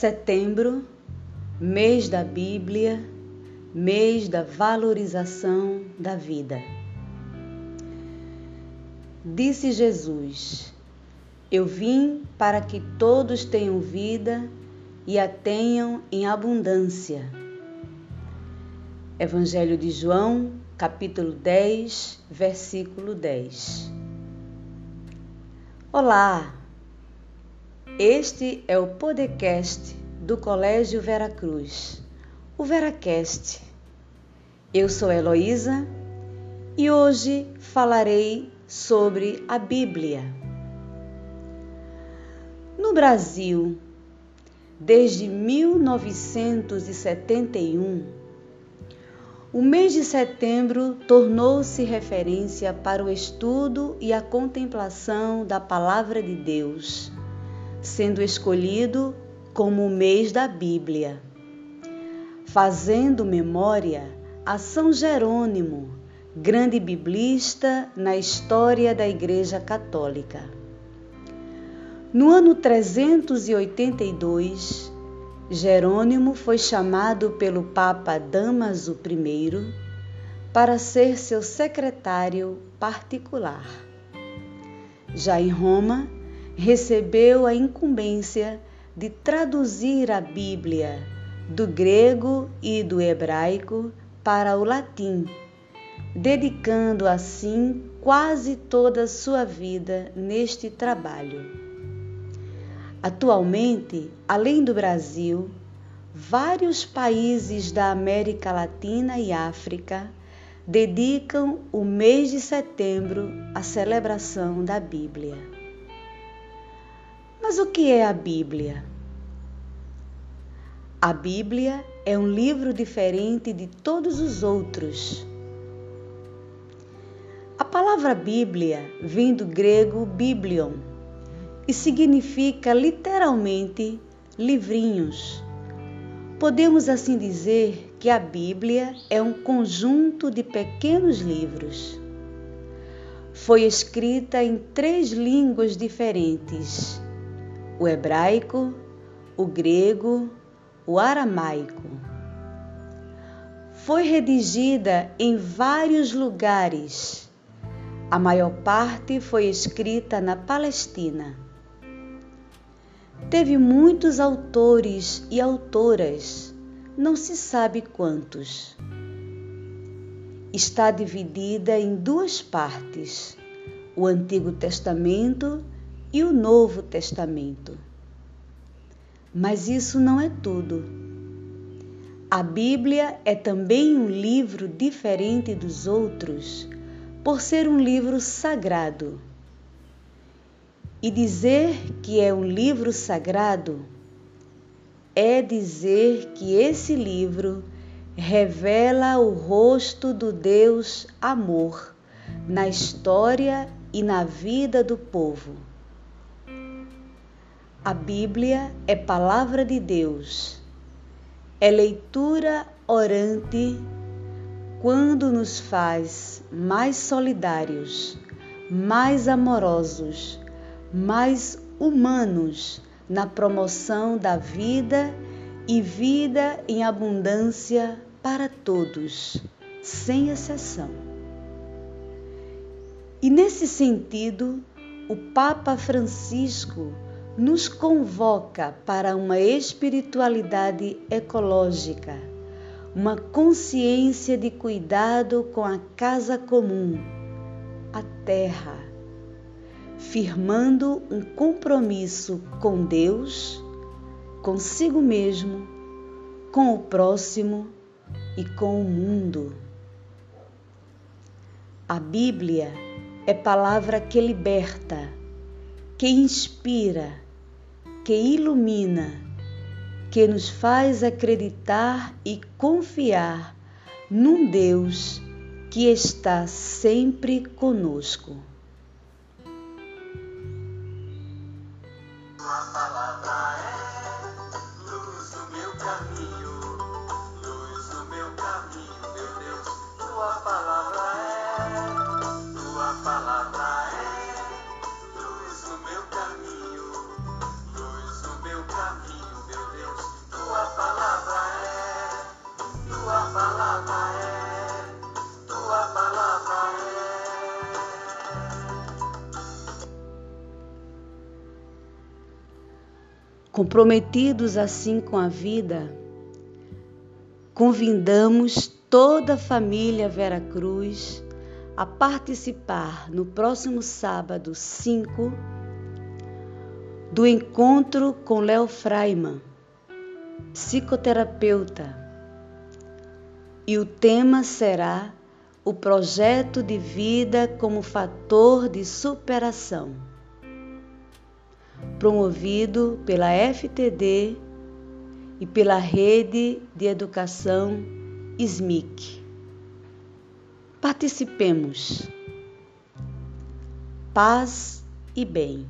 Setembro, mês da Bíblia, mês da valorização da vida. Disse Jesus: Eu vim para que todos tenham vida e a tenham em abundância. Evangelho de João, capítulo 10, versículo 10. Olá! Este é o podcast do Colégio Veracruz, o Veracast. Eu sou Heloísa e hoje falarei sobre a Bíblia. No Brasil, desde 1971, o mês de setembro tornou-se referência para o estudo e a contemplação da Palavra de Deus sendo escolhido como o mês da Bíblia, fazendo memória a São Jerônimo, grande biblista na história da Igreja Católica. No ano 382, Jerônimo foi chamado pelo Papa Damaso I para ser seu secretário particular. Já em Roma, recebeu a incumbência de traduzir a Bíblia do grego e do hebraico para o latim, dedicando assim quase toda a sua vida neste trabalho. Atualmente, além do Brasil, vários países da América Latina e África dedicam o mês de setembro à celebração da Bíblia. Mas o que é a Bíblia? A Bíblia é um livro diferente de todos os outros. A palavra Bíblia vem do grego biblion e significa literalmente livrinhos. Podemos assim dizer que a Bíblia é um conjunto de pequenos livros. Foi escrita em três línguas diferentes o hebraico, o grego, o aramaico. Foi redigida em vários lugares. A maior parte foi escrita na Palestina. Teve muitos autores e autoras, não se sabe quantos. Está dividida em duas partes: o Antigo Testamento e o Novo Testamento. Mas isso não é tudo. A Bíblia é também um livro diferente dos outros, por ser um livro sagrado. E dizer que é um livro sagrado é dizer que esse livro revela o rosto do Deus Amor na história e na vida do povo. A Bíblia é palavra de Deus, é leitura orante quando nos faz mais solidários, mais amorosos, mais humanos na promoção da vida e vida em abundância para todos, sem exceção. E nesse sentido, o Papa Francisco nos convoca para uma espiritualidade ecológica, uma consciência de cuidado com a casa comum, a terra, firmando um compromisso com Deus, consigo mesmo, com o próximo e com o mundo. A Bíblia é palavra que liberta que inspira, que ilumina, que nos faz acreditar e confiar num Deus que está sempre conosco. Thank you. Comprometidos assim com a vida, convidamos toda a família Vera Cruz a participar no próximo sábado 5 do encontro com Léo Freiman, psicoterapeuta. E o tema será o projeto de vida como fator de superação. Promovido pela FTD e pela Rede de Educação SMIC. Participemos. Paz e bem.